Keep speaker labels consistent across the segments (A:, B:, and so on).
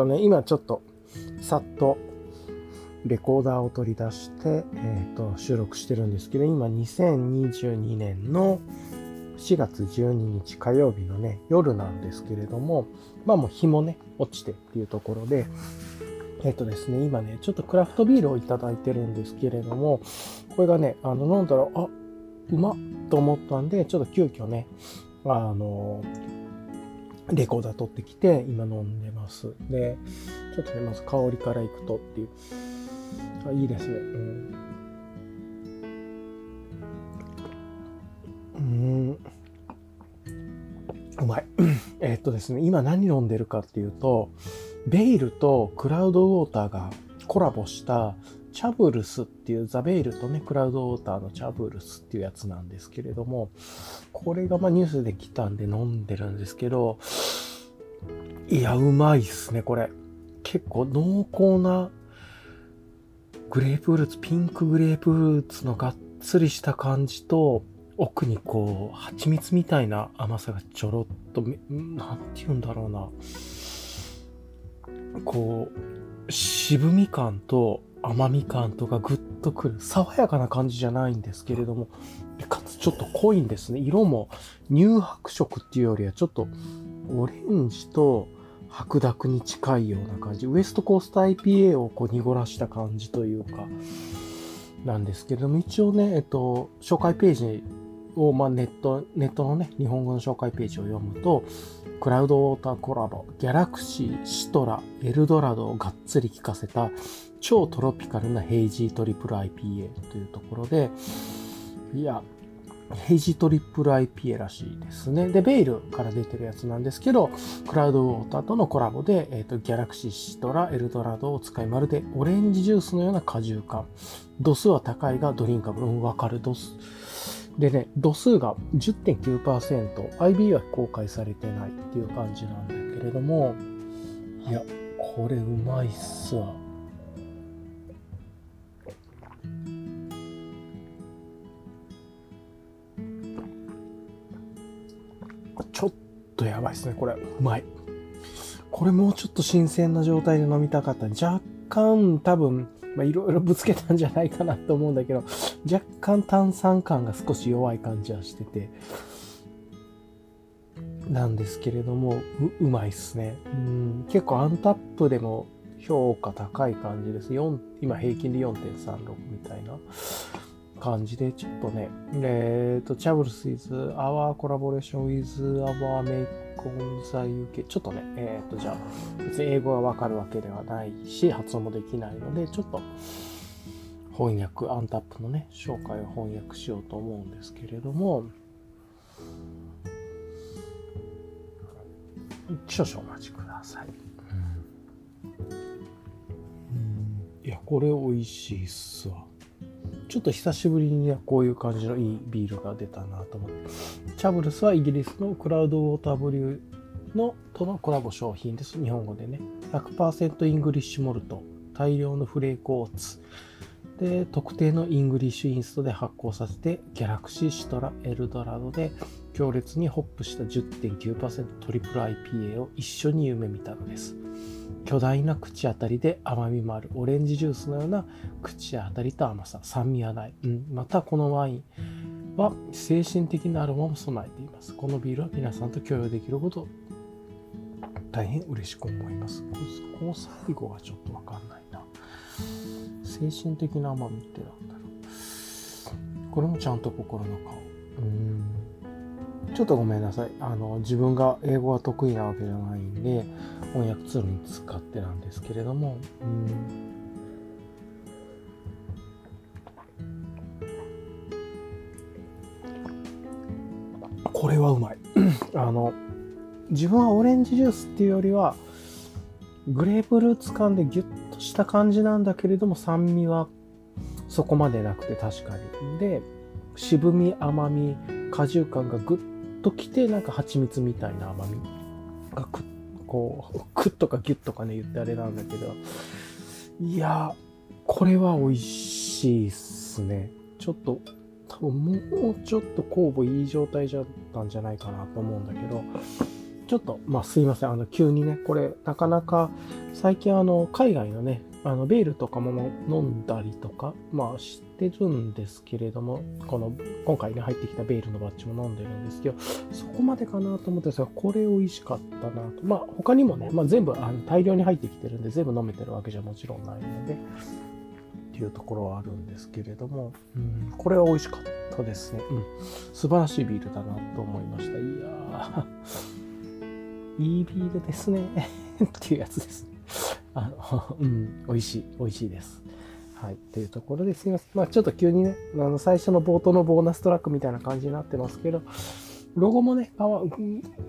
A: とね、今ちょっと、さっと、レコーダーを取り出して、えっ、ー、と、収録してるんですけど、今2022年の4月12日火曜日のね、夜なんですけれども、まあもう日もね、落ちてっていうところで、えっ、ー、とですね、今ね、ちょっとクラフトビールをいただいてるんですけれども、これがね、あの、飲んだら、あ、うまっと思ったんで、ちょっと急遽ね、あの、レコーダー取ってきて、今飲んでます。で、ちょっとね、まず香りからいくとっていう。あ、いいですね。うん。うんうまい。えっとですね、今何飲んでるかっていうと、ベイルとクラウドウォーターがコラボしたチャブルスっていうザベイルとね、クラウドウォーターのチャブルスっていうやつなんですけれども、これがまあニュースで来たんで飲んでるんですけど、いや、うまいっすね、これ。結構濃厚なグレープフルーツ、ピンクグレープフルーツのがっつりした感じと、奥にこう、蜂蜜みたいな甘さがちょろっと、なんて言うんだろうな。こう、渋み感と甘み感とかグッとくる。爽やかな感じじゃないんですけれども、かつちょっと濃いんですね。色も乳白色っていうよりはちょっとオレンジと白濁に近いような感じ。ウエストコースト IPA をこう濁らした感じというか、なんですけれども、一応ね、えっと、紹介ページを、まあ、ネット、ネットのね、日本語の紹介ページを読むと、クラウドウォーターコラボ、ギャラクシー、シトラ、エルドラドをがっつり効かせた超トロピカルなヘイジートリプル IPA というところで、いや、ヘイジートリプル IPA らしいですね。で、ベイルから出てるやつなんですけど、クラウドウォーターとのコラボで、えっ、ー、と、ギャラクシーシトラ、エルドラドを使い、まるでオレンジジュースのような果汁感。度数は高いがドリンカブル。うん、わかる。度数。でね、度数が10.9%、IB は公開されてないっていう感じなんだけれども、いや、これうまいっすわ。ちょっとやばいですね、これ。うまい。これもうちょっと新鮮な状態で飲みたかった。若干多分、まあ、いろいろぶつけたんじゃないかなと思うんだけど、若干炭酸感が少し弱い感じはしてて、なんですけれども、う、うまいっすね。うん、結構アンタップでも評価高い感じです。4今平均で4.36みたいな感じで、ちょっとね、えっ、ー、と、 Chubbles is, our collaboration with, our mates on the UK、ちょっとね、えっ、ー、と、じゃあ、別に英語がわかるわけではないし、発音もできないので、ちょっと、翻訳、 Untappd のね、紹介を翻訳しようと思うんですけれども、少々お待ちください。うん、いや、これ美味しいっすわ。ちょっと久しぶりにこういう感じのいいビールが出たなと思って。チャブルスはイギリスの Cloudwater Brew のとのコラボ商品です。日本語でね。100%イングリッシュモルト、大量のフレークオーツ。で、特定のイングリッシュイーストで発酵させて、ギャラクシー、シトラ、エルドラドで強烈にホップした10.9%トリプル IPA を一緒に夢見たのです。巨大な口当たりで甘みもあるオレンジジュースのような口当たりと甘さ、酸味はない。うん、またこのワインは精神的なアロマも備えています。このビールは皆さんと共有できること大変嬉しく思います。この最後がちょっとわかんないな。精神的な甘みってなんだろう。これもちゃんと心の顔。うんちょっとごめんなさい。あの、自分が英語が得意なわけじゃないんで、翻訳ツールに使ってなんですけれども、うんこれはうまい。あの、自分はオレンジジュースっていうよりは、グレープフルーツ感でギュッとした感じなんだけれども、酸味はそこまでなくて確かに。で、渋み、甘み、果汁感がぐっときて、なんか蜂蜜みたいな甘みがくこう、クッとかギュッとかね、言ってあれなんだけど、いや、これは美味しいっすね。ちょっと、多分もうちょっと酵母いい状態じゃったんじゃないかなと思うんだけど、
B: ちょっと、まあすいません。あの、急にね、これ、なかなか、最近あの、海外のね、あの、ベールとかも飲んだりとか、まあしてるんですけれども、この、今回ね、入ってきたベールのバッジも飲んでるんですけど、そこまでかなと思ったんですが、これ美味しかったなと。まあ他にもね、まあ全部あの大量に入ってきてるんで、全部飲めてるわけじゃもちろんないので、っていうところはあるんですけれども、うん、これは美味しかったですね。うん。素晴らしいビールだなと思いました。いやー、いいビールですね。っていうやつです。あの、うん、美味しい、美味しいです。はい。というところですいません。まあちょっと急にね、あの、最初の冒頭のボーナストラックみたいな感じになってますけど、ロゴもね、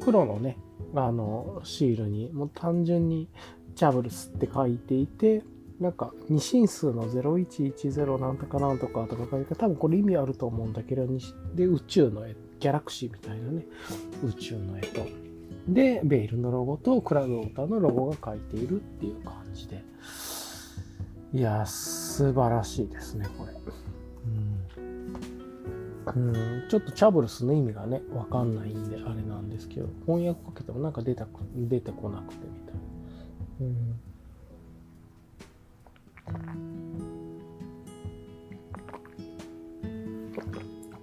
B: 黒のね、あの、シールに、もう単純に、チャブルスって書いていて、なんか、二進数の0110なんとかなんとかとか書いて、多分これ意味あると思うんだけど、で、宇宙の絵、ギャラクシーみたいなね、宇宙の絵と、で、ベイルのロゴとクラウドウォーターのロゴが書いているっていう感じで。いやー、素晴らしいですね、これ。うん。うん、ちょっとチャブルスの意味がね、わかんないんで、あれなんですけど、翻訳かけてもなんか出たく出てこなくてみたいな。うん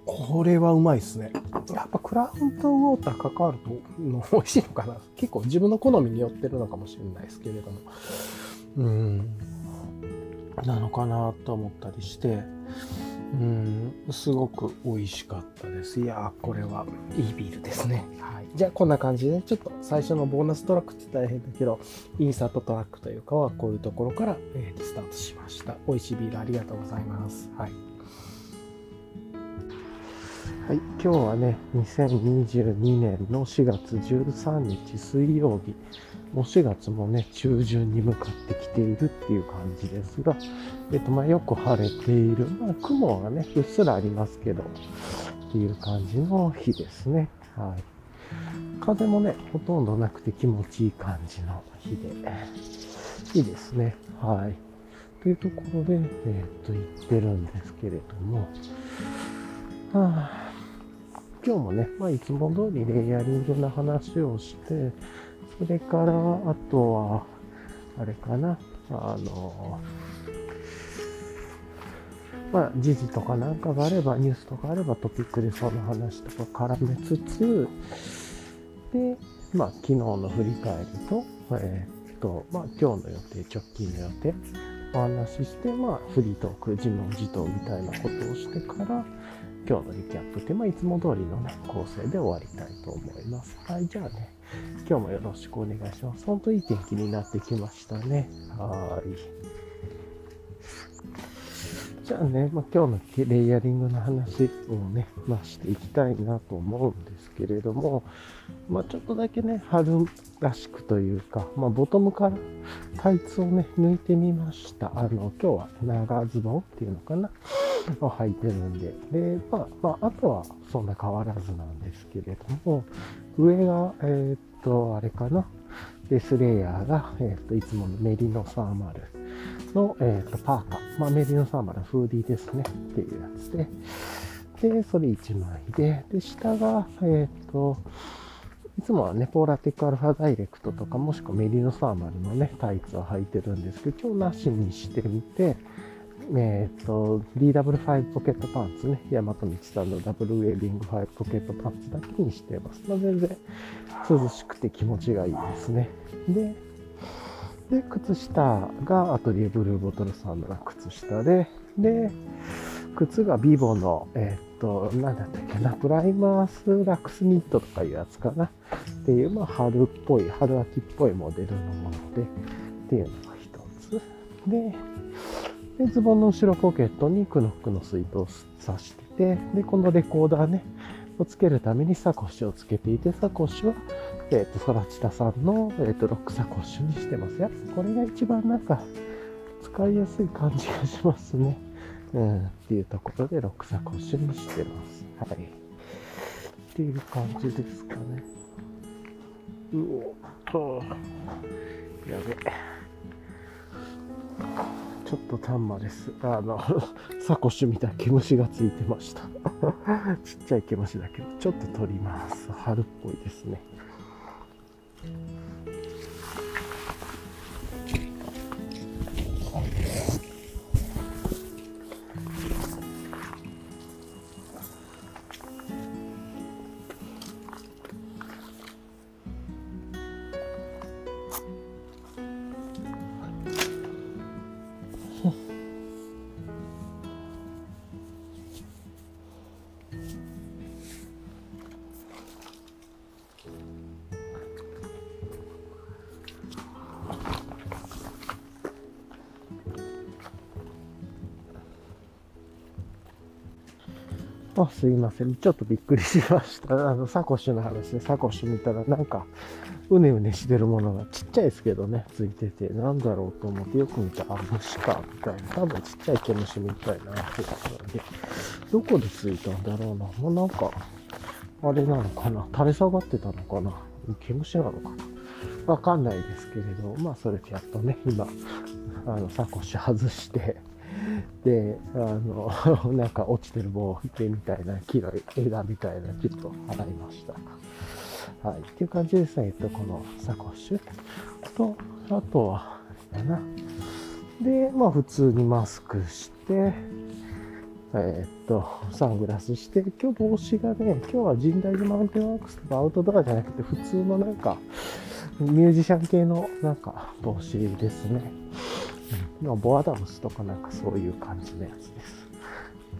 B: これはうまいですね。やっぱクラウドウォーター関わるとの美味しいのかな。結構自分の好みによってるのかもしれないですけれども。うん。なのかなと思ったりして、うん、すごく美味しかったです。いやー、これはいいビールですね。はい。じゃあ、こんな感じで、ね、ちょっと最初のボーナストラックって大変だけど、インサートトラックというかは、こういうところから、えースタートしました。美味しいビールありがとうございます。はい。はい、今日はね、2022年の4月13日水曜日。もう4月もね、中旬に向かってきているっていう感じですが、えっと、まあよく晴れている。まあ雲がね、うっすらありますけど、っていう感じの日ですね。はい。風もね、ほとんどなくて気持ちいい感じの日で、いいですね。はい。というところで、えーっと、言ってるんですけれども、はあ、今日もね、まあ、いつも通りレイヤリングの話をして、それから、あとは、あれかな、あの、まあ、時事とかなんかがあれば、ニュースとかあれば、トピックでその話とか絡めつつ、で、まあ、昨日の振り返りと、えーっと、まあ、今日の予定、直近の予定、お話しして、まあ、フリートーク、自問自答みたいなことをしてから、今日のリキャップって、まあ、いつも通りのね、構成で終わりたいと思います。はい、じゃあね、今日もよろしくお願いします。本当いい天気になってきましたね。はい。じゃあね、まあ、今日のレイヤリングの話をね、まあ、していきたいなと思うんですけれども、まあ、ちょっとだけね、春らしくというか、ま、ボトムからタイツをね、抜いてみました。あの、今日は長ズボンっていうのかなを履いてるんで。で、まあ、まあ、あとはそんな変わらずなんですけれども、上が、えーっと、あれかな？ベスレイヤーが、えーっと、いつものメリノサーマルの、えっと、パーカー。まあ、メリノサーマルフーディーですね。っていうやつで。で、それ1枚で、で、下が、えっと、いつもはね、ポーラティックアルファダイレクトとか、もしくはメリノサーマルのね、タイツを履いてるんですけど、今日なしにしてみて、えっ、と、DW5 ポケットパンツね、山と道さんのダブルウェービング5ポケットパンツだけにしてます。まあ、全然涼しくて気持ちがいいですね。で、で、靴下がアトリエブルーボトルさんの靴下で、で、靴がビボの、えっ、と、なんだったっけな、プライマースラックスニットとかいうやつかな。っていう、まあ、春っぽい、春秋っぽいモデルのもので、っていうのが一つ。で、で、ズボンの後ろポケットにクノックの水筒を刺してて、で、このレコーダーね、をつけるためにサコッシュをつけていて、サコッシュは、えっ、と、ソラチタさんの、えっ、と、ロックサコッシュにしてますよ。これが一番なんか、使いやすい感じがしますね。うん、っていうところでロックサコッシュにしてます。はい。っていう感じですかね。うおっと、やべ。ちょっと丹波です。あの、サコッシュみたいな毛虫がついてました。ちっちゃい毛虫だけど、ちょっと取ります。春っぽいですね。あ、すいません。ちょっとびっくりしました。あの、サコッシュの話で、サコッシュ見たらなんか、うねうねしてるものがちっちゃいですけどね、ついてて、なんだろうと思ってよく見たら、あ、虫か、みたいな。多分ちっちゃい毛虫みたいなってたので、どこでついたんだろうな。もうなんか、あれなのかな。垂れ下がってたのかな。毛虫なのかな。わかんないですけれど、まあ、それでやっとね、今、あの、サコッシュ外して、で、あの、なんか落ちてる棒池みたいな、木の枝みたいな、ちょっと洗いました。はい。っていう感じですね。えっと、このサコッシュと、あとは、あれだな。で、まあ、普通にマスクして、えーっと、サングラスして、今日帽子がね、今日は神代寺マウンテンワークスとかアウトドアじゃなくて、普通のなんか、ミュージシャン系のなんか帽子ですね。うん、まあボアダムスとかなんかそういう感じのやつです。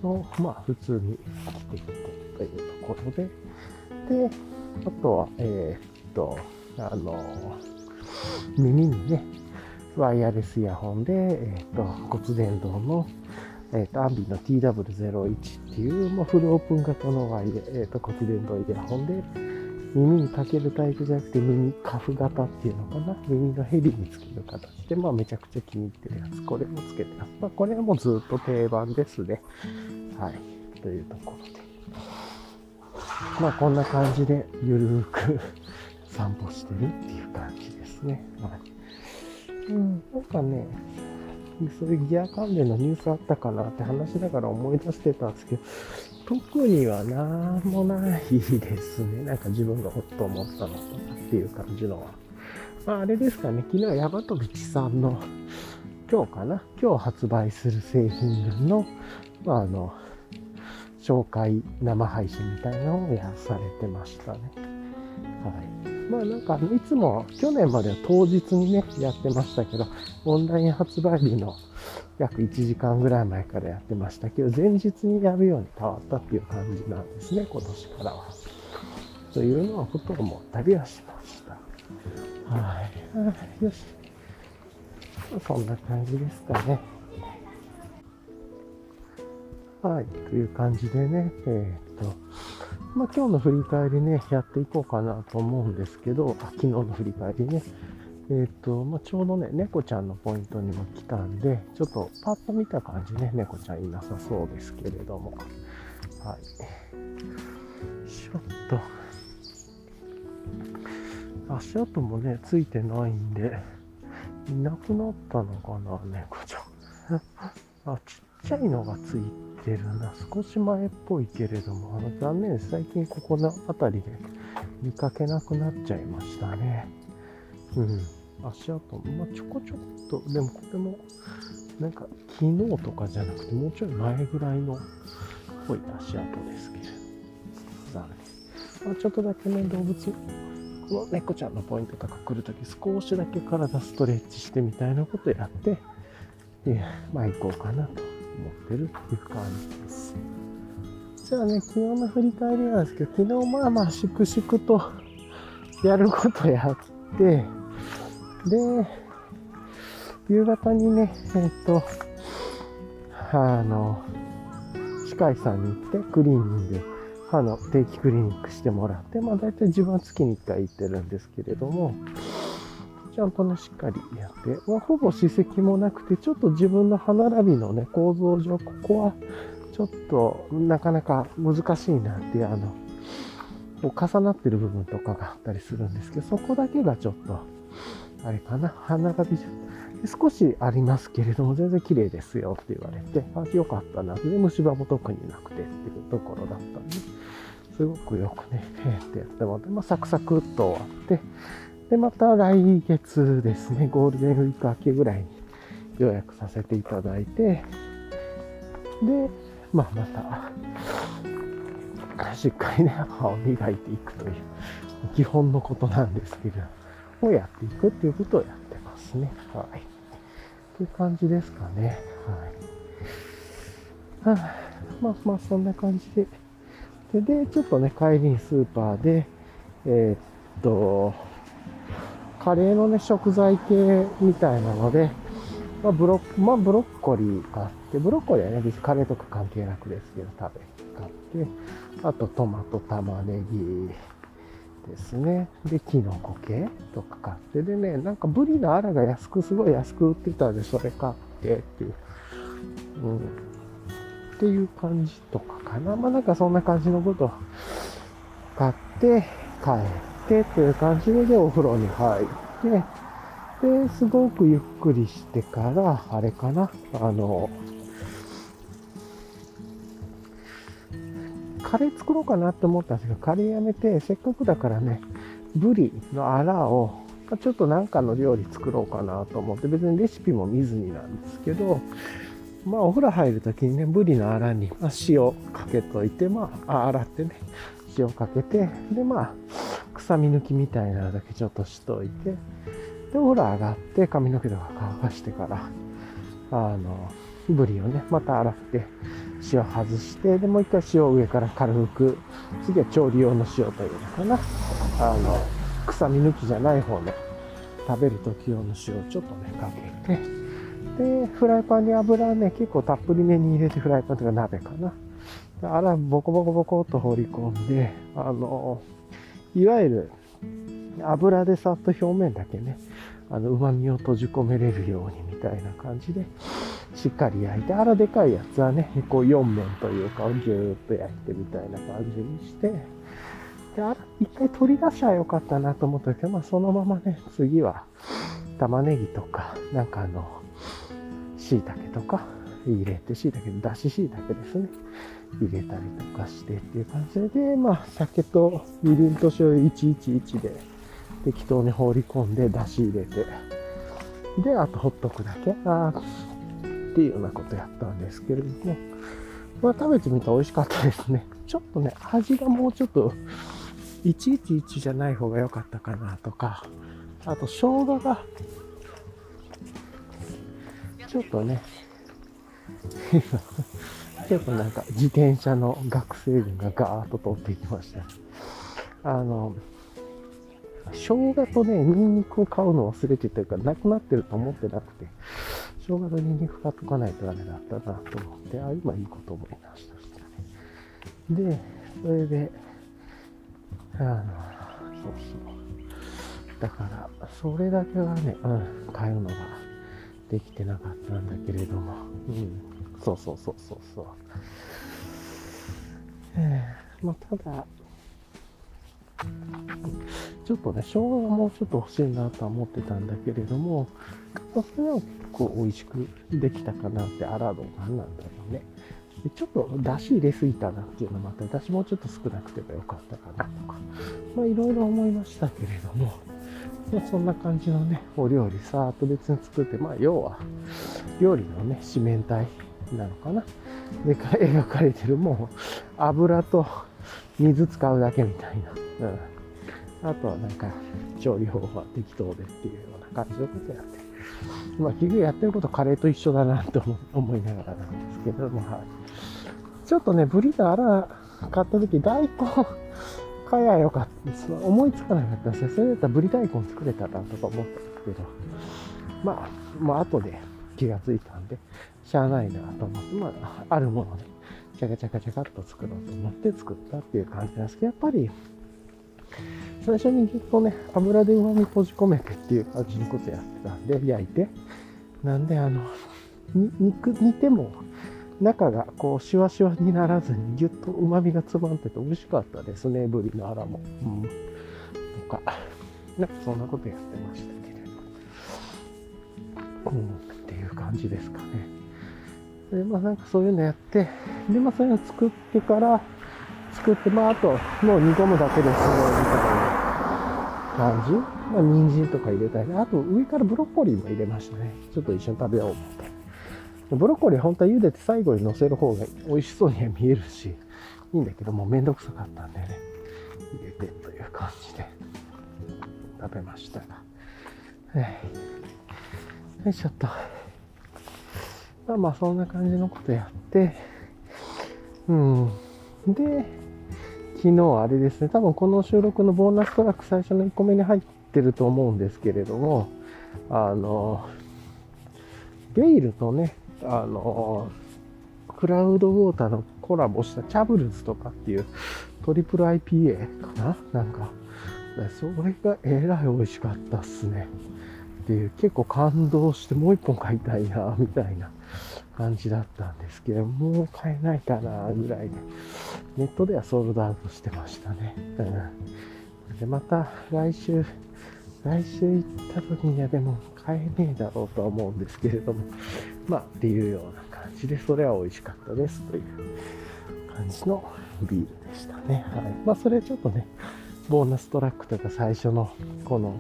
B: の、まあ普通に着てきてというところで、で、あとは、えーっと、あの、耳にね、ワイヤレスイヤホンで、えーっと、骨伝導の、えーっと、アンビの TW01 っていう、まあ、フルオープン型のワイヤ、えーっと、骨伝導イヤホンで、耳にかけるタイプじゃなくて耳カフ型っていうのかな？耳のヘリにつける形で、まあめちゃくちゃ気に入ってるやつ。これもつけてます。まあこれはもうずっと定番ですね。はい。というところで。まあこんな感じでゆるーく散歩してるっていう感じですね。はい。うん、なんかね、そういうギア関連のニュースあったかなって話しながら思い出してたんですけど、特にはなんもないですね。なんか自分がほっと思ったのとかっていう感じのは。まああれですかね、昨日ヤマトビチさんの今日かな今日発売する製品群の、まああの、紹介生配信みたいなのをやされてましたね。はい。まあなんか、いつも去年までは当日にね、やってましたけど、オンライン発売日の約1時間ぐらい前からやってましたけど、前日にやるように変わったっていう感じなんですね、今年からは。というのはふと思ったりはしました。はい。よし。そんな感じですかね。はい。という感じでね、えー、っと、まあ、今日の振り返りね、やっていこうかなと思うんですけど、あ昨日の振り返りね。えー、っと、まあ、ちょうどね、猫ちゃんのポイントにも来たんで、ちょっとパッと見た感じね、猫ちゃんいなさそうですけれども。はい。ちょっと、足跡もね、ついてないんで、いなくなったのかな、猫ちゃん。あ、ちっちゃいのがついてるな。少し前っぽいけれども、あの残念です。最近ここの辺りで見かけなくなっちゃいましたね。うん。足跡、まあ、ちょこちょこっと、でもこれも、なんか昨日とかじゃなくて、もうちょい前ぐらいのっぽい足跡ですけれど。残念。まあ、ちょっとだけね、動物、この猫ちゃんのポイントとか来るとき、少しだけ体ストレッチしてみたいなことやって、で、まあ行こうかなと思ってるっていう感じです。じゃあね、昨日の振り返りなんですけど、昨日まあまあ粛々とやることやって、で、夕方にね、えっ、と、あの、歯科医さんに行ってクリーニング、歯の定期クリニックしてもらって、まあ大体自分は月に1回行ってるんですけれども、ちゃんとね、しっかりやって、まあ、ほぼ歯石もなくて、ちょっと自分の歯並びのね、構造上、ここはちょっとなかなか難しいなっていう、あの、こう重なってる部分とかがあったりするんですけど、そこだけがちょっと、あれかな、歯並び少しありますけれども、全然綺麗ですよって言われて、あ、よかったな。で、虫歯も特になくてっていうところだったんで、すごくよくね、えーってやってもらって、まあ、サクサクっと終わって、で、また来月ですね、ゴールデンウィーク明けぐらいに予約させていただいて、で、まあ、また、しっかりね、歯を磨いていくという、基本のことなんですけれど、をやっていくっていうことをやってますね。はい。っていう感じですかね。はい。はあ、まあまあ、そんな感じで。で、でちょっとね、帰りにスーパーで、えー、っと、カレーのね、食材系みたいなので、まあ、ブロッ、まあ、ブロッコリー買って、ブロッコリーはね、別にカレーとか関係なくですけど、食べ、買って、あとトマト、玉ねぎですね。で、キノコ系とか買って、でね、なんかブリのアラが安く、すごい安く売ってたんで、それ買ってっていう。うん。っていう感じとかかな。まあなんかそんな感じのこと買って、帰ってっていう感じでお風呂に入って、で、すごくゆっくりしてから、あれかな、あの、カレー作ろうかなって思ったんですけど、カレーやめて、せっかくだからね、ブリのアラを、ちょっとなんかの料理作ろうかなと思って、別にレシピも見ずになんですけど、まあお風呂入るときにね、ブリのアラに、ま塩かけといて、まあ、洗ってね、塩かけて、でまあ、臭み抜きみたいなのだけちょっとしといて、で、お風呂上がって髪の毛とか乾かしてから、あの、ブリをね、また洗って、塩外して、で、もう一回塩を上から軽く、次は調理用の塩というのかな。あの、臭み抜きじゃない方の、食べる時用の塩をちょっとね、かけて、で、フライパンに油ね、結構たっぷりめに入れて、フライパンとか鍋かな。あら、ボコボコボコっと放り込んで、あの、いわゆる油でさっと表面だけね、あの、旨味を閉じ込めれるようにみたいな感じで、しっかり焼いて、あらでかいやつはね、こう4面というか、ぎゅーっと焼いてみたいな感じにして、で、あら、一回取り出しゃよかったなと思ったけど、まあそのままね、次は玉ねぎとか、なんかあの、椎茸とか入れて、椎茸、だし椎茸ですね。入れたりとかしてっていう感じで、まあ酒とみりんと醤油111で適当に放り込んで、出し入れて、で、あとほっとくだけ。あっていうようなことやったんですけれども、まあ食べてみたら美味しかったですね。ちょっとね、味がもうちょっと、111じゃない方が良かったかなとか、あと生姜が、ちょっとね、ちょっとなんか自転車の学生軍がガーッと通っていきました。あの、生姜とね、ニンニクを買うの忘れてたか、なくなってると思ってなくて、生姜とニンニク買っとかないとダメだったなと思って、あ、今いいこと思いましたね。で、それで、あの、そうそう。だから、それだけはね、うん、買うのができてなかったんだけれども、うん、そうそうそうそうそう。えー、まあ、ただ、ちょっとね、生姜がもうちょっと欲しいなとは思ってたんだけれども、それは結構美味しくできたかなって、あらど何なんだろうね。でちょっと出汁入れすぎたなっていうのもあって、私もうちょっと少なくてもよかったかなとか、まあいろいろ思いましたけれども、まあ、そんな感じのね、お料理さーっと別に作って、まあ要は、料理のね、四面体なのかな。で、描かれてるもう、油と水使うだけみたいな。うん。あとはなんか、調理方法は適当でっていうような感じのことやって。まあ、結局やってることカレーと一緒だなと思いながらなんですけども、はい。ちょっとね、ブリのアラ買った時、大根、買えよかったです。思いつかなかったですね。それだったらブリ大根作れたなとか思ったんですけど、まあ、まあ、後で気がついたんで、しゃあないなと思って、まあ、あるもので、チャカチャカチャカっと作ろうと思って作ったっていう感じなんですけど、やっぱり、最初にぎゅっとね、油で旨味閉じ込めてっていう感じのことやってたんで、焼いて。なんで、あの、肉、煮ても、中がこう、シワシワにならずに、ぎゅっと旨味が詰まってて美味しかったですね、ブリのアラも。うん。とか、なんかそんなことやってましたけれど。うん、感じですかね。で、まあなんかそういうのやって、で、まあそういうの作ってから、作って、まあ、あと、もう煮込むだけですごいみたいな感じ。まあ、人参とか入れたり、あと上からブロッコリーも入れましたね。ちょっと一緒に食べよう思って。ブロッコリー本当は茹でて最後に乗せる方が美味しそうには見えるし、いいんだけどもうめんどくさかったんでね、入れてという感じで食べましたが。はい。よいしょっと。まあまあそんな感じのことやって、うん。で、昨日あれですね、多分この収録のボーナストラック最初の1個目に入ってると思うんですけれども、あの、ゲイルとね、あの、クラウドウォーターのコラボしたチャブルズとかっていうトリプル IPA かな？なんか、それがえらい美味しかったっすね。っていう、結構感動してもう一本買いたいな、みたいな感じだったんですけど、もう買えないかな、ぐらいで、ネットではソールドアウトしてましたね。うん。で、また来週、来週行った時にはでも買えねえだろうとは思うんですけれども、まあ、っていうような感じで、それは美味しかったですという感じのビールでしたね。はい。まあ、それちょっとね、ボーナストラックとか最初のこの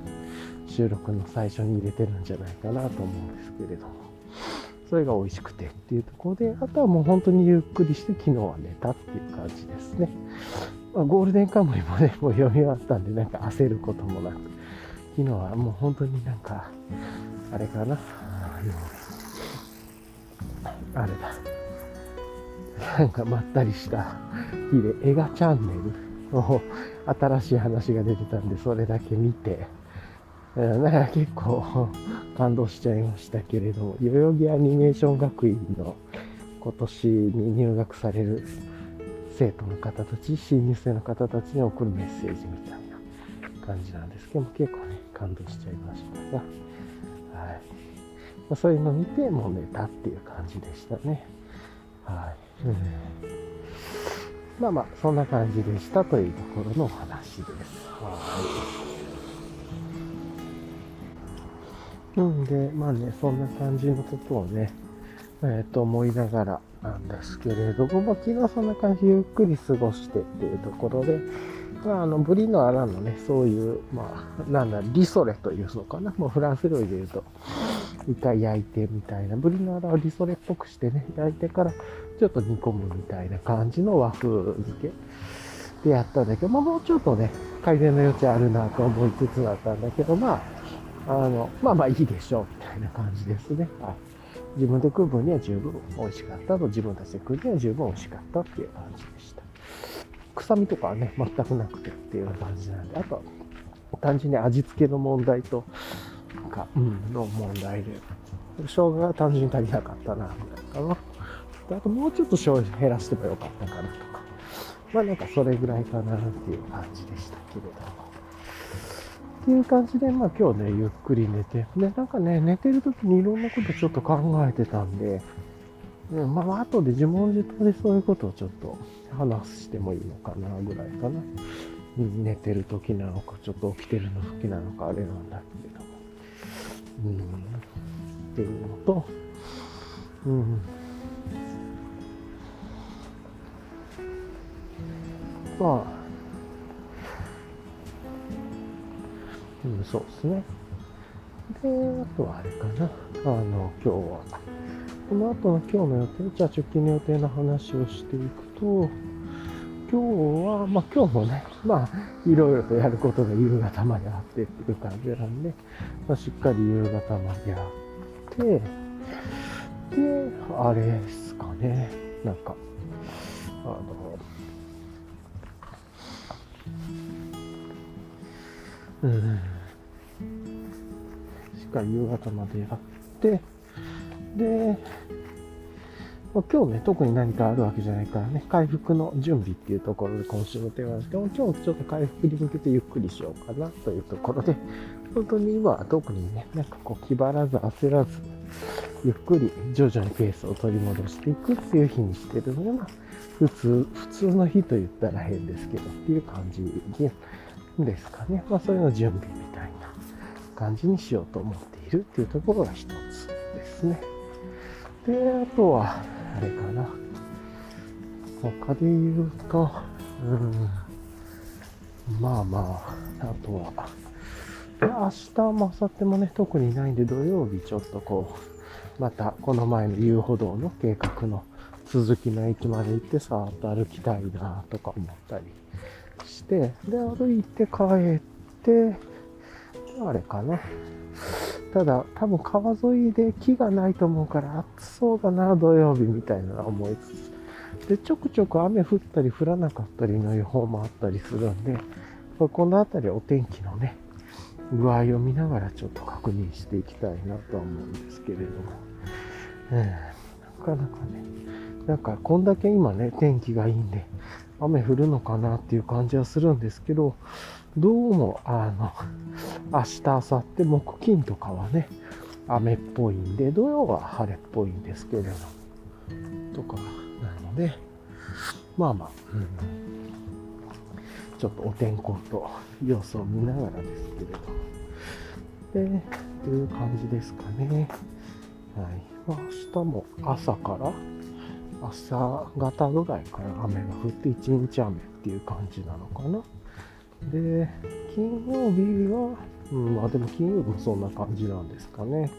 B: 収録の最初に入れてるんじゃないかなと思うんですけれども。それが美味しくてっていうところで、あとはもう本当にゆっくりして昨日は寝たっていう感じですね。まあ、ゴールデンカムイもね、もう読み終わったんで、なんか焦ることもなく、昨日はもう本当になんか、あれかな、あれだ。なんかまったりした日で、映画チャンネルの新しい話が出てたんで、それだけ見て、なんか 結構感動しちゃいましたけれども、代々木アニメーション学院の今年に入学される生徒の方たち、新入生の方たちに送るメッセージみたいな感じなんですけども、結構ね、感動しちゃいましたが、はい。ま、そういうのを見て、もう寝たっていう感じでしたね。はい。うん、まあまあ、そんな感じでしたというところのお話です。はい。うんで、まあね、そんな感じのことをね、えっ、ー、と、思いながらなんですけれども、まあ、昨日そんな感じゆっくり過ごしてっていうところで、まあ、あの、ブリのアラのね、そういう、まあ、なんだ、リソレというのかな。もうフランス料理で言うと、一回焼いてみたいな。ブリのアラをリソレっぽくしてね、焼いてから、ちょっと煮込むみたいな感じの和風漬けでやったんだけど、まあ、もうちょっとね、改善の余地あるなと思いつつだったんだけど、まあ、あの、まあまあいいでしょう、みたいな感じですね。はい。自分で食う分には十分美味しかったと、自分たちで食うには十分美味しかったっていう感じでした。臭みとかはね、全くなくてっていう感じなんで、あと単純に味付けの問題と、か、うん、の問題で、生姜が単純に足りなかったな、ぐらいかな。あともうちょっと醤油減らしてもよかったかなとか。まあなんかそれぐらいかなっていう感じでしたけれど。っていう感じで、まあ今日ね、ゆっくり寝て、で、なんかね、寝てる時にいろんなことちょっと考えてたんで、うん、まあ後で自問自答でそういうことをちょっと話してもいいのかな、ぐらいかな。寝てる時なのか、ちょっと起きてるの時なのか、あれなんだけども。うん、っていうのと、うん。まあ、うん、そうですね。で、あとはあれかな。あの、今日は、この後の今日の予定、じゃあ直近の予定の話をしていくと、今日は、まあ今日もね、まあいろいろとやることが夕方まであってっていう感じなんで、まあ、しっかり夕方までやって、で、あれですかね、なんか、あの、うん。しっかり夕方までやって、で、まあ、今日ね、特に何かあるわけじゃないからね、回復の準備っていうところで今週のテーマですけど、今日ちょっと回復に向けてゆっくりしようかなというところで、本当に今は特にね、なんかこう気張らず焦らず、ゆっくり徐々にペースを取り戻していくっていう日にしてるのが、普通、普通の日と言ったら変ですけどっていう感じで、ですかね。まあそういうの準備みたいな感じにしようと思っているっていうところが一つですね。で、あとは、あれかな。他で言うと、うん、まあまあ、あとは、で明日も明後日もね、特にないんで、土曜日ちょっとこう、またこの前の遊歩道の計画の続きの駅まで行ってさーっと歩きたいなとか思ったりして、で、歩いて帰って、あれかな。ただ、多分川沿いで木がないと思うから暑そうだな、土曜日みたいな思いつつ。で、ちょくちょく雨降ったり降らなかったりの予報もあったりするんで、この辺りお天気のね、具合を見ながらちょっと確認していきたいなとは思うんですけれども。うん、なかなかね、なんかこんだけ今ね、天気がいいんで、雨降るのかなっていう感じはするんですけど、どうも、あの、明日、明後日、木金とかはね、雨っぽいんで、土曜は晴れっぽいんですけれど、とかなので、まあまあ、うん、ちょっとお天候と様子を見ながらですけれど、で、という感じですかね。はい。ま、明日も朝から朝方ぐらいから雨が降って一日雨っていう感じなのかな。で、金曜日は、うん、まあでも金曜日もそんな感じなんですかね。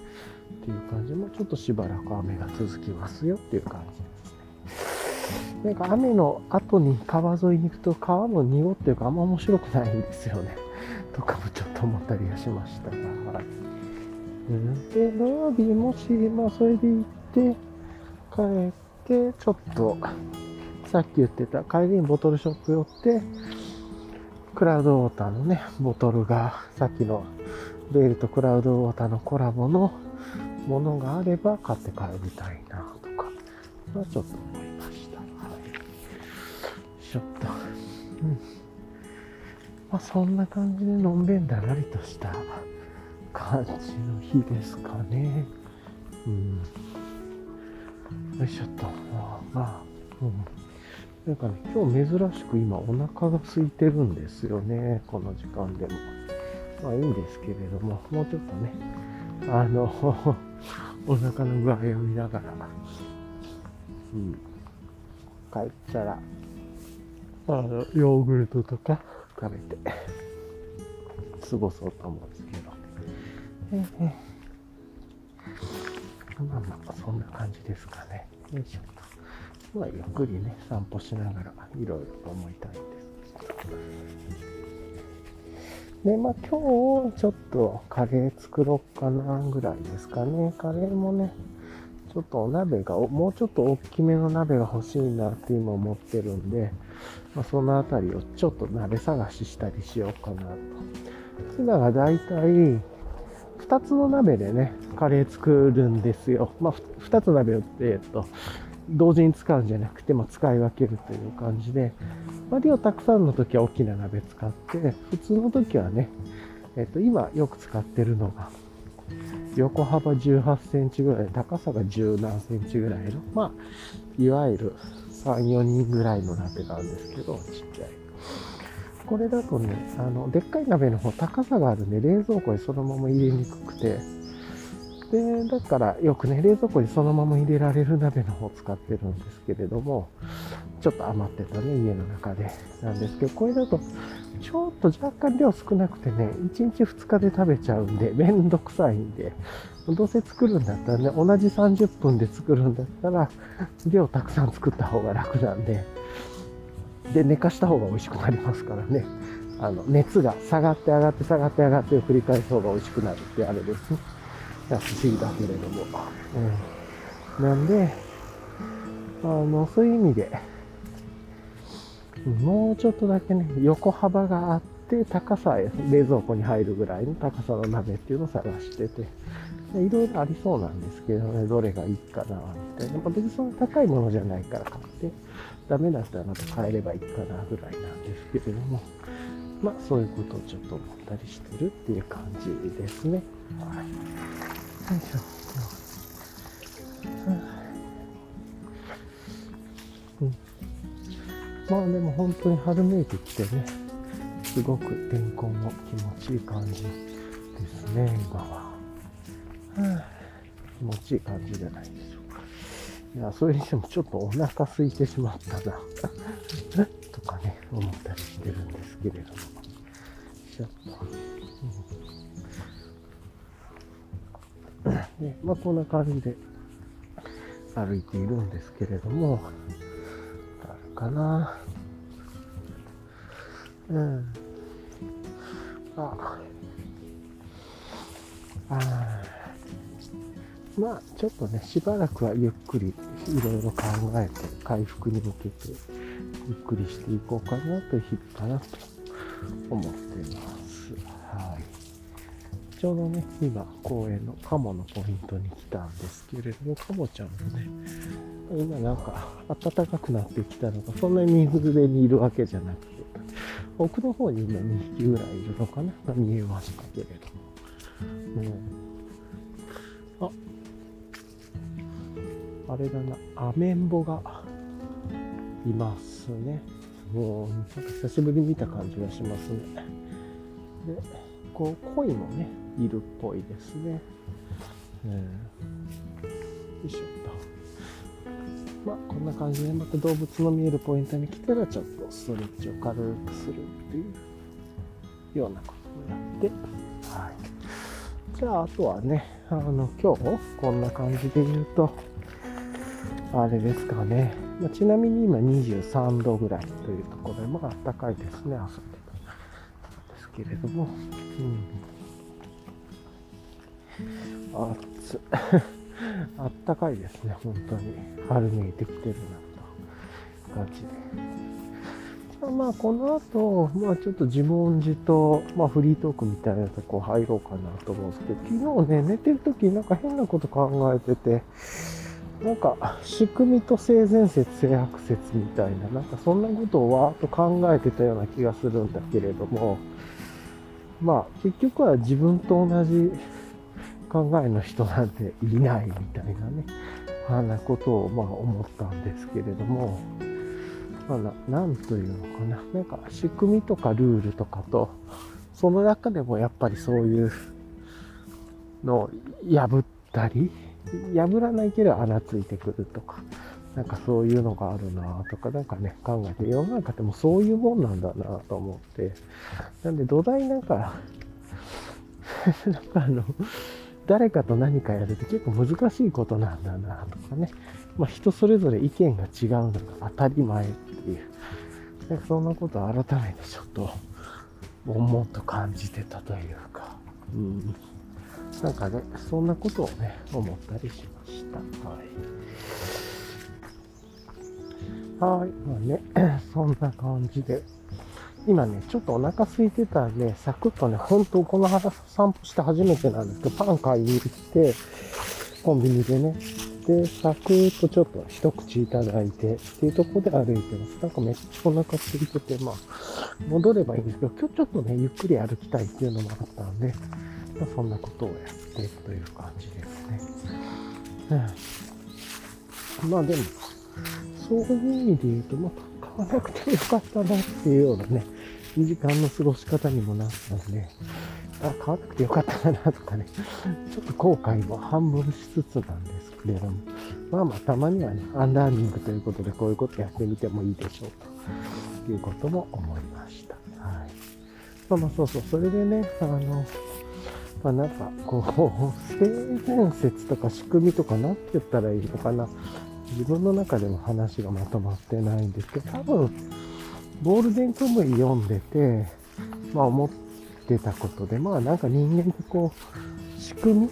B: っていう感じもちょっとしばらく雨が続きますよっていう感じですね。なんか雨の後に川沿いに行くと川も濁っていうかあんま面白くないんですよね。とかもちょっと思ったりはしましたが。はい、で、土曜日もし、まあそれで行って帰ってちょっとさっき言ってた帰りにボトルショップ寄ってクラウドウォーターのね、ボトルが、さっきのベールとクラウドウォーターのコラボのものがあれば買って帰りたいなとか、はちょっと思いました。はい。ちょっと、うん。まあそんな感じでのんべんだらりとした感じの日ですかね。うん。よいしょっと。まあ、うん。なんかね、今日珍しく今お腹が空いてるんですよね。この時間でも。まあいいんですけれども、もうちょっとね、あの、お腹の具合を見ながら、うん、帰ったら、あの、ヨーグルトとか食べて、過ごそうと思うんですけど。ええまあまあ、そんな感じですかね。よいしょ。まあ、ゆっくりね、散歩しながらいろいろと思いたいんですで、まあ今日ちょっとカレー作ろうかなぐらいですかね。カレーもね、ちょっとお鍋が、もうちょっと大きめの鍋が欲しいなって今思ってるんで、まあ、そのあたりをちょっと鍋探ししたりしようかなと。ツナがだいたい2つの鍋でね、カレー作るんですよ。まあ、2つ鍋って、えっと、同時に使うんじゃなくて、まあ、使い分けるという感じで、まあ、量たくさんの時は大きな鍋使って、普通の時はね、えっ、と、今よく使ってるのが、横幅18センチぐらい、高さが10何センチぐらいの、まあ、いわゆる3、4人ぐらいの鍋なんですけど、ちっちゃい。これだとね、あの、でっかい鍋の方高さがあるんで、冷蔵庫にそのまま入れにくくて、で、だからよくね、冷蔵庫にそのまま入れられる鍋の方を使ってるんですけれども、ちょっと余ってたね、家の中で。なんですけど、これだと、ちょっと若干量少なくてね、1日2日で食べちゃうんで、めんどくさいんで、どうせ作るんだったらね、同じ30分で作るんだったら、量たくさん作った方が楽なんで、で、寝かした方が美味しくなりますからね。あの、熱が下がって上がって下がって上がってを繰り返す方が美味しくなるってあれですね。不思議だけれども。うん、なんで、あの、そういう意味で、もうちょっとだけね、横幅があって、高さ、冷蔵庫に入るぐらいの高さの鍋っていうのを探してて、いろいろありそうなんですけどね、どれがいいかな、みたいな。別にそんな高いものじゃないから買って、ダメだったらまた買えればいいかな、ぐらいなんですけれども、まあ、そういうことをちょっと思ったりしてるっていう感じですね。はい。よいしょ。うん、まあでも本当に春めいてきてね、すごく天候も気持ちいい感じですね、今は。はあ、気持ちいい感じじゃないでしょう。いや、それにしてもちょっとお腹空いてしまったな とかね、思ったりしてるんですけれども。ちょっと。うんでまあ、こんな感じで歩いているんですけれども、あるかな。うん。あああまあ、ちょっとね、しばらくはゆっくりいろいろ考えて、回復に向けて、ゆっくりしていこうかなという日々かなと思っています。はい。ちょうどね、今、公園のカモのポイントに来たんですけれども、カモちゃんもね、今なんか暖かくなってきたのが、そんなに水辺にいるわけじゃなくて、奥の方に今2匹ぐらいいるのかなが見えましたけれども。うん、あれだな、アメンボがいますね。もう、なんか久しぶりに見た感じがしますね。で、こう、鯉もね、いるっぽいですね。うん。よいしょっと。まあ、こんな感じで、また動物の見えるポイントに来たら、ちょっとストレッチを軽くするっていうようなことをやって、はい。じゃあ、あとはね、あの、今日、こんな感じで言うと、あれですかね。まあ、ちなみに今23度ぐらいというところで、まあ暖かいですね、朝で。ですけれども、うん。暑 あったかいですね、本当に。春めいてきてるなと感じで。まあ、この後、まあ、ちょっと自問自答、まあ、フリートークみたいなとこ入ろうかなと思うんですけど、昨日ね、寝てる時なんか変なこと考えてて、なんか、仕組みと性善説、性悪説みたいな、なんかそんなことをわーっと考えてたような気がするんだけれども、まあ、結局は自分と同じ考えの人なんていないみたいなね、あんなことをまあ思ったんですけれども、まあ、なんというのかな、なんか仕組みとかルールとかと、その中でもやっぱりそういうのを破ったり、破らないけど穴ついてくるとか、なんかそういうのがあるなとか、なんかね、考えて、世の中でもうそういうもんなんだなと思って、なんで土台なんか、なんかあの、誰かと何かやるって結構難しいことなんだなとかね、まあ人それぞれ意見が違うのが当たり前っていう、なんかそんなことを改めてちょっと、思うと感じてたというか、うん。なんかね、そんなことをね、思ったりしました。はい。はい。まあね、そんな感じで。今ね、ちょっとお腹空いてたんで、サクッとね、本当この肌散歩して初めてなんですけど、パン買いに行って、コンビニでね、で、サクッとちょっと一口いただいて、っていうとこで歩いてます。なんかめっちゃお腹空いてて、まあ、戻ればいいんですけど、今日ちょっとね、ゆっくり歩きたいっていうのもあったんで、まあ、そんなことをやっていくという感じですね。うん、まあでも、そういう意味で言うと、まあ、買わなくてよかったなっていうようなね、時間の過ごし方にもなったんで、あ、買わなくてよかったなとかね、ちょっと後悔も半分しつつなんですけれども、まあまあたまにはね、アンダーニングということでこういうことやってみてもいいでしょうということも思いました。はい。まあまあそうそう、それでね、あの、まあなんか、こう、性善説とか仕組みとか何て言ったらいいのかな。自分の中でも話がまとまってないんですけど、多分、ゴールデンカムイ読んでて、まあ思ってたことで、まあなんか人間ってこう、仕組み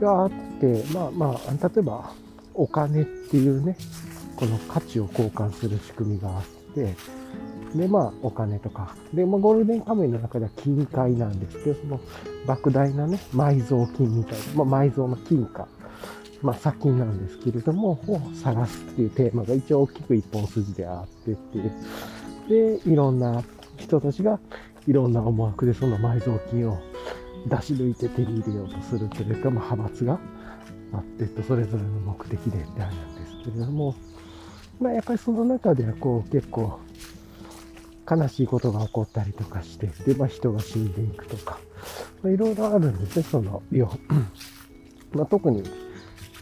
B: があって、まあまあ、例えばお金っていうね、この価値を交換する仕組みがあって、で、まあ、お金とか。で、まあ、ゴールデンカムイの中では金塊なんですけど、その、莫大なね、埋蔵金みたいな、まあ、埋蔵の金貨、まあ、砂金なんですけれども、を探すっていうテーマが一応大きく一本筋であってっていう。で、いろんな人たちが、いろんな思惑でその埋蔵金を出し抜いて手に入れようとするというか、まあ、派閥があってと、それぞれの目的でってあるんですけれども、まあ、やっぱりその中ではこう結構悲しいことが起こったりとかして、で、まあ、人が死んでいくとか、まあ、いろいろあるんですね、その、よ。まあ、特に、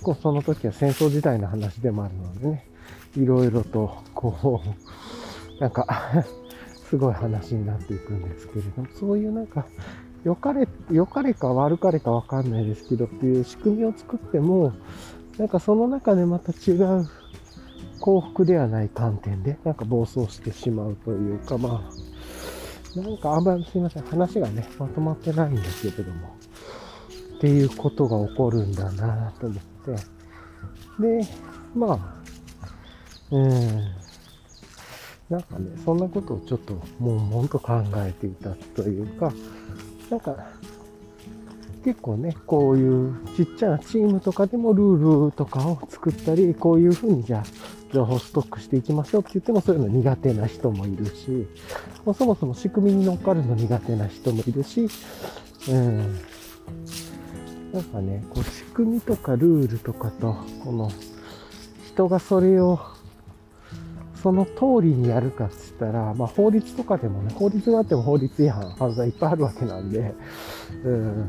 B: こうその時は戦争時代の話でもあるのでね、いろいろと、こう、なんか すごい話になっていくんですけれども、そういうなんか、良かれ、良かれか悪かれかわかんないですけどっていう仕組みを作っても、なんかその中でまた違う幸福ではない観点で、なんか暴走してしまうというか、まあ、なんかあんまりすいません、話がね、まとまってないんですけれども、っていうことが起こるんだなと思って、で、まあ、うん、なんかね、そんなことをちょっと、もうもんと考えていたというか、なんか、結構ね、こういうちっちゃなチームとかでもルールとかを作ったり、こういうふうにじゃあ、情報ストックしていきましょうって言ってもそういうの苦手な人もいるし、もそもそも仕組みに乗っかるの苦手な人もいるし、うん。なんかね、こう仕組みとかルールとかと、この人がそれをその通りにやるかっつったら、まあ法律とかでもね、法律があっても法律違反、犯罪いっぱいあるわけなんで、うん、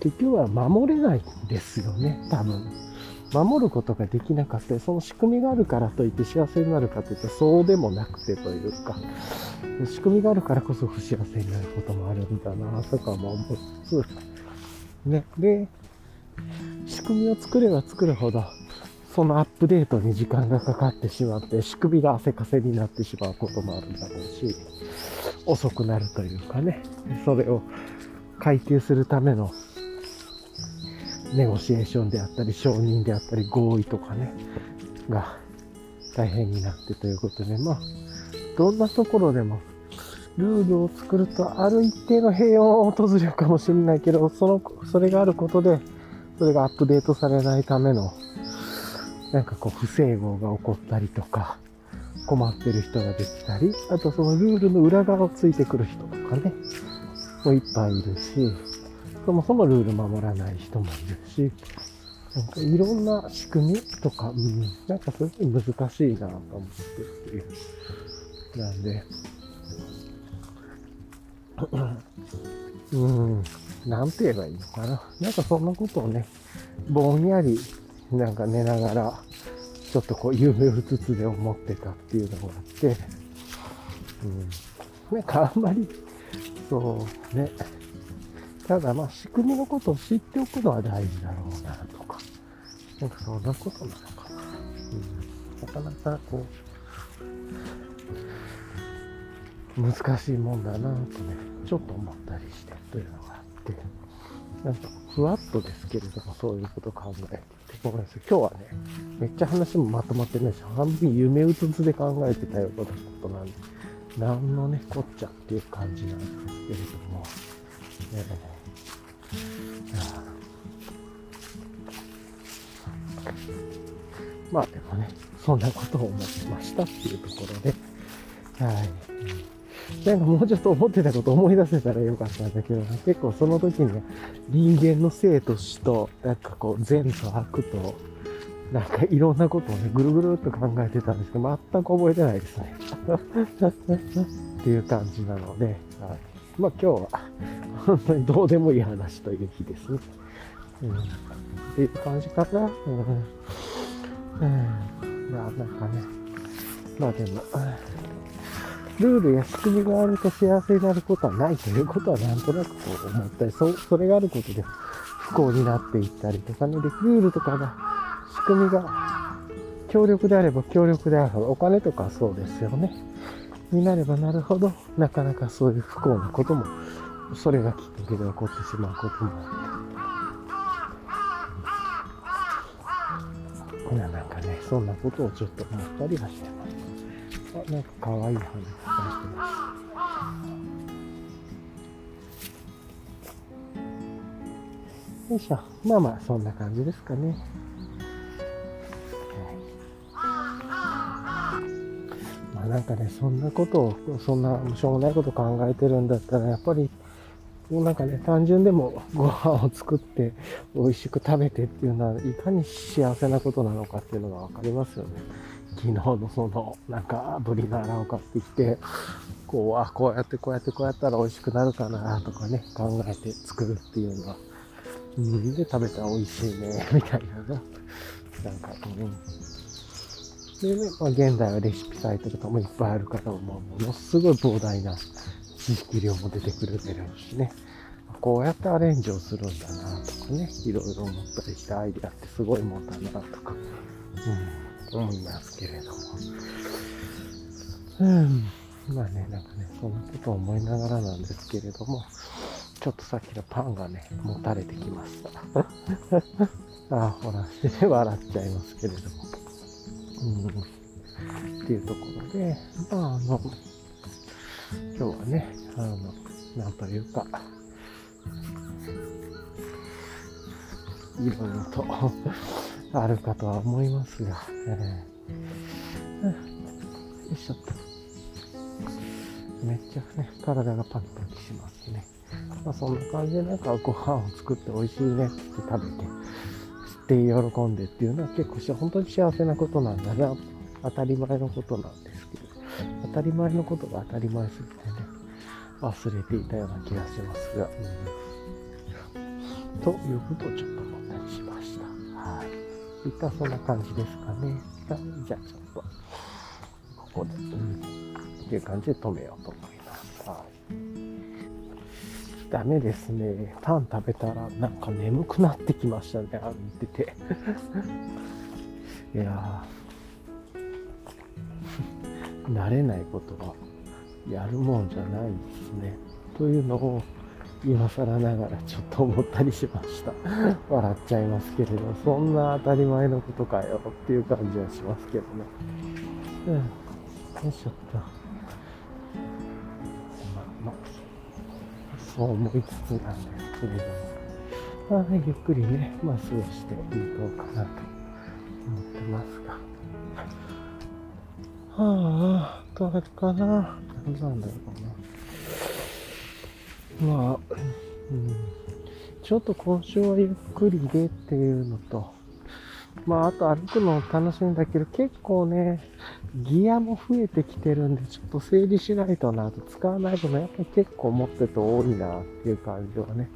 B: 結局は守れないんですよね、多分。守ることができなかった、その仕組みがあるからといって幸せになるかといったらそうでもなくてというか、仕組みがあるからこそ不幸せになることもあるんだな、とかも思いつつ、ね、で、仕組みを作れば作るほど、そのアップデートに時間がかかってしまって、仕組みが汗かせになってしまうこともあるんだろうし、遅くなるというかね、それを改定するためのネゴシエーションであったり、承認であったり、合意とかね、が大変になってということで、まあ、どんなところでもルールを作るとある一定の平穏を訪れるかもしれないけど、その、それがあることで、それがアップデートされないためのなんかこう不整合が起こったりとか、困ってる人ができたり、あとそのルールの裏側をついてくる人とかね、もういっぱいいるし、そもそもルール守らない人もいるし、なんかいろんな仕組みとか、うん、なんかそういうに難しいなと思ってっていう。なんで、うん、なんて言えばいいのかな。なんかそんなことをね、ぼんやりなんか寝ながら、ちょっとこう夢うつつで思ってたっていうのがあって、うん。なんかあんまり、そうね。ただまあ仕組みのことを知っておくのは大事だろうなとか、なんかそんなことなのかな。うん。なかなかこう、難しいもんだなとね、ちょっと思ったりしてというのがあって、なんかふわっとですけれども、そういうこと考えてごめんなさい。今日はね、めっちゃ話もまとまってないし、半分夢うつつで考えてたようなことなんで、なんのね、こっちゃっていう感じなんですけれども、ねまあでもね、そんなことを思ってましたっていうところで、はい。なんかもうちょっと思ってたこと思い出せたらよかったんだけど、ね結構その時に人間の生と死と、なんかこう善と悪と、なんかいろんなことをね、ぐるぐるっと考えてたんですけど、全く覚えてないですね。っていう感じなので、はい。まあ今日は、本当にどうでもいい話という日ですね。うん。っていう感じかな。うん。うん。まあなんかね、まあでも、ルールや仕組みがあると幸せになることはないということはなんとなくこう思ったり、そ、それがあることで不幸になっていったりとかね、で、ルールとかが、仕組みが強力であれば強力であるほど、お金とかそうですよね。になればなるほど、なかなかそういう不幸なことも、それがきっかけで起こってしまうこともあって。なんかね、そんなことをちょっと思ったりはしてます。あ、なんか可愛い花が咲いてます。よいしょ。まあまあ、そんな感じですかね。なんかね、そんなことを、そんなしょうもないこと考えてるんだったら、やっぱり、もうなんかね、単純でもご飯を作って美味しく食べてっていうのは、いかに幸せなことなのかっていうのがわかりますよね。昨日のその、なんか、ブリの穴を買ってきて、こう、あ、こうやってこうやってこうやったら美味しくなるかなとかね、考えて作るっていうのは、うん、で食べたら美味しいね、みたいなの。なんか、うん。でね、まあ、現代はレシピサイトとかもいっぱいあるから、もうものすごい膨大な知識量も出てくるだろうしね。こうやってアレンジをするんだなとかね、いろいろ思ったりしてアイデアってすごいもんだなとか、うん、思いますけれども。うん。まあね、なんかね、そんなことを思いながらなんですけれども、ちょっとさっきのパンがね、もたれてきました。あ、ほら、笑っちゃいますけれども。うん。っていうところで、まあ、あの、今日はね、あの、なんというか、いろいろと あるかとは思いますが、えー、よいしょっと。めっちゃね、体がパキパキしますね。まあそんな感じでなんかご飯を作って美味しいねって食べて、って喜んでっていうのは結構本当に幸せなことなんだな、当たり前のことなんですけど、当たり前のことが当たり前すぎてね、忘れていたような気がしますが、うん、ということをちょっと思ったりしました。はい。一旦そんな感じですかね。じゃあちょっと、ここで、うん、っていう感じで止めようと思います。ダメですね。パン食べたらなんか眠くなってきましたね。歩いてて。いや 慣れないことはやるもんじゃないですね。というのを今更ながらちょっと思ったりしました。笑っちゃいますけれど、そんな当たり前のことかよっていう感じはしますけどね。うん。よいしょっと。まま、そう思いつつなんですけれども、まあ、ゆっくりね、まあ過ごしていこうかなと思ってますが。はあ、どうかな。何なんだろうな。まあ、うん、ちょっと今週はゆっくりでっていうのと、まあ、あと歩くの楽しいんだけど、結構ね、ギアも増えてきてるんで、ちょっと整理しないとなと、使わないとやっぱり結構持ってると多いなっていう感じはね、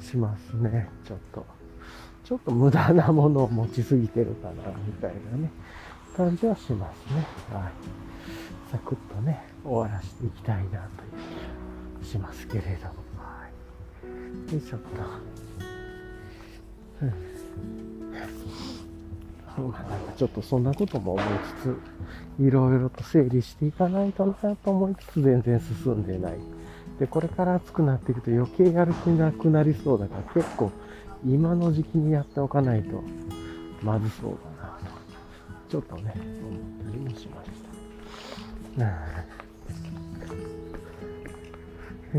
B: しますね、ちょっと。ちょっと無駄なものを持ちすぎてるかな、みたいなね、感じはしますね。はい。サクッとね、終わらせていきたいなという気がしますけれども。はい。よいしょっと。うん。まあ、なんかちょっとそんなことも思いつつ、いろいろと整理していかないとなと思いつつ全然進んでない。で、これから暑くなっていくと余計やる気なくなりそうだから結構今の時期にやっておかないとまずそうだなと、ちょっとね、思ったりもしました。よ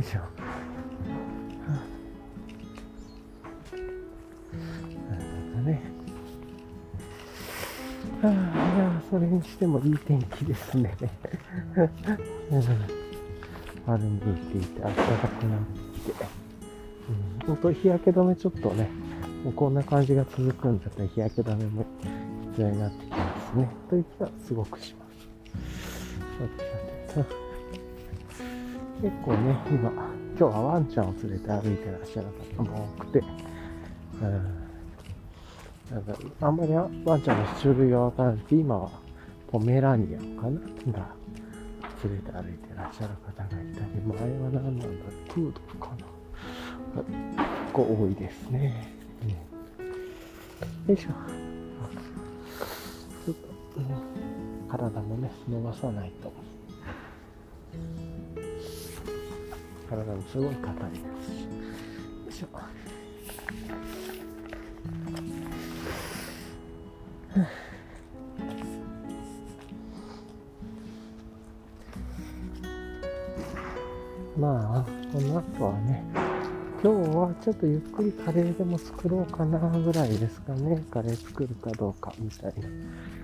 B: いしょ。ね。はあ、いや、それにしてもいい天気ですね。丸見えていて暖かくなってきて。うん、本当日焼け止めちょっとね、もうこんな感じが続くんだったら日焼け止めも必要になってきますね。という気はすごくします。結構ね、今、今日はワンちゃんを連れて歩いてらっしゃる方も多くて、うん、なんかあんまりワンちゃんの種類はわからなくて、今はポメラニアンかな？が連れて歩いてらっしゃる方がいたり、前は何なんだろう、プードかな？結構多いですね。よいしょ。ちょっと、うん体もね伸ばさないと体もすごい硬いですしよいしょまあこの後はね今日はちょっとゆっくりカレーでも作ろうかなぐらいですかねカレー作るかどうかみたい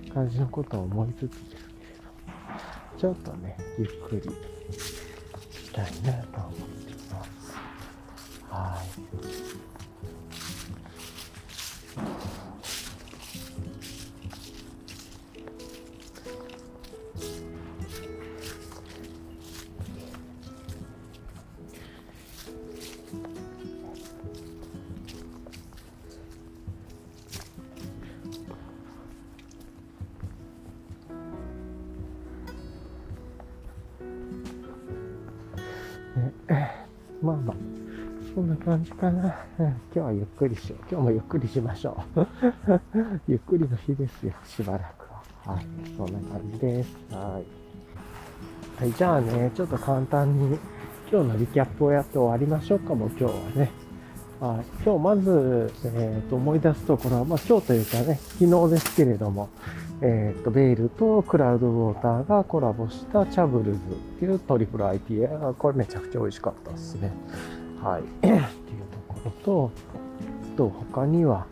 B: な感じのことを思いつつですけれど、ちょっとね、ゆっくりしたいなと思っています。はい。まあまあ、そんな感じかな。今日はゆっくりしよう。今日もゆっくりしましょう。ゆっくりの日ですよ、しばらくは。はい。そんな感じです。はい。はい、じゃあね、ちょっと簡単に今日のリキャップをやって終わりましょうか、もう今日はね。はい、今日まず、えー、と思い出すところは、まあ、今日というかね、昨日ですけれども、えー、とベールとクラウドウォーターがコラボしたチャブルズっていうトリプル IPA がこれめちゃくちゃ美味しかったですね。はい。っていうところと、と他には、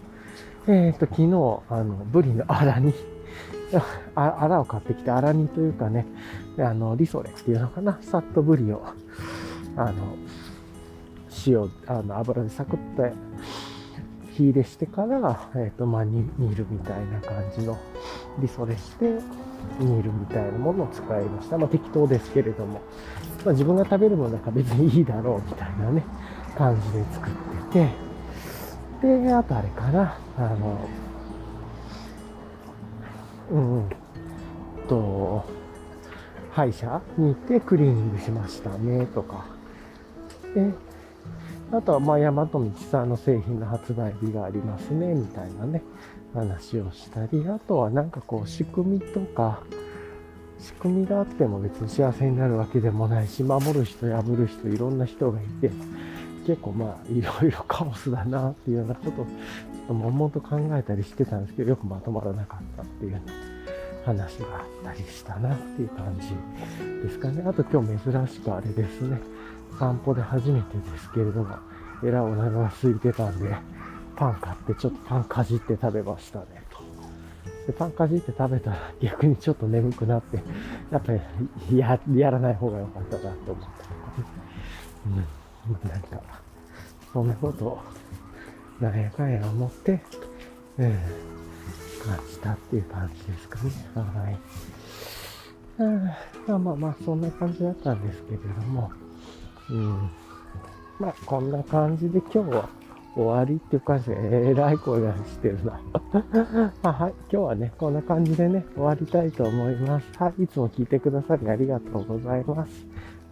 B: えっ、と昨日あのブリのアラ煮 あアラを買ってきてアラ煮というかね、あのリソレっていうのかな、さっとブリをあの塩あの油でサクッと火入れしてから、えっ、と、まあ、煮るみたいな感じの、リソレして、煮るみたいなものを使いました。まあ、適当ですけれども、まあ、自分が食べるものなんか別にいいだろうみたいなね、感じで作ってて、で、あとあれかな、あの、うん、うん。と、歯医者に行ってクリーニングしましたね、とか。で、あとは、まあ、大和道さんの製品の発売日がありますね、みたいなね、話をしたり、あとはなんかこう、仕組みとか、仕組みがあっても別に幸せになるわけでもないし、守る人、破る人、いろんな人がいて、結構まあ、いろいろカオスだなっていうようなことを、ちょっと悶々と考えたりしてたんですけど、よくまとまらなかったっていう話があったりしたなっていう感じですかね。あと今日珍しくあれですね。散歩で初めてですけれども、えらいお腹が空いてたんで、パン買ってちょっとパンかじって食べましたね、と。でパンかじって食べたら逆にちょっと眠くなって、やっぱりややらない方が良かったなって思ったとかね。うん。なんか、そんなことを、なんやかんや思って、うん、感じたっていう感じですかね。はい。うんまあまあまあ、そんな感じだったんですけれども、うん。まあ、こんな感じで今日は終わりっていう感じで、えらい声がしてるな。はい。今日はね、こんな感じでね、終わりたいと思います。はい。いつも聞いてくださりありがとうございます。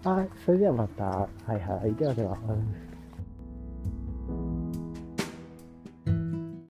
B: はい。それではまた。はいはい。ではでは。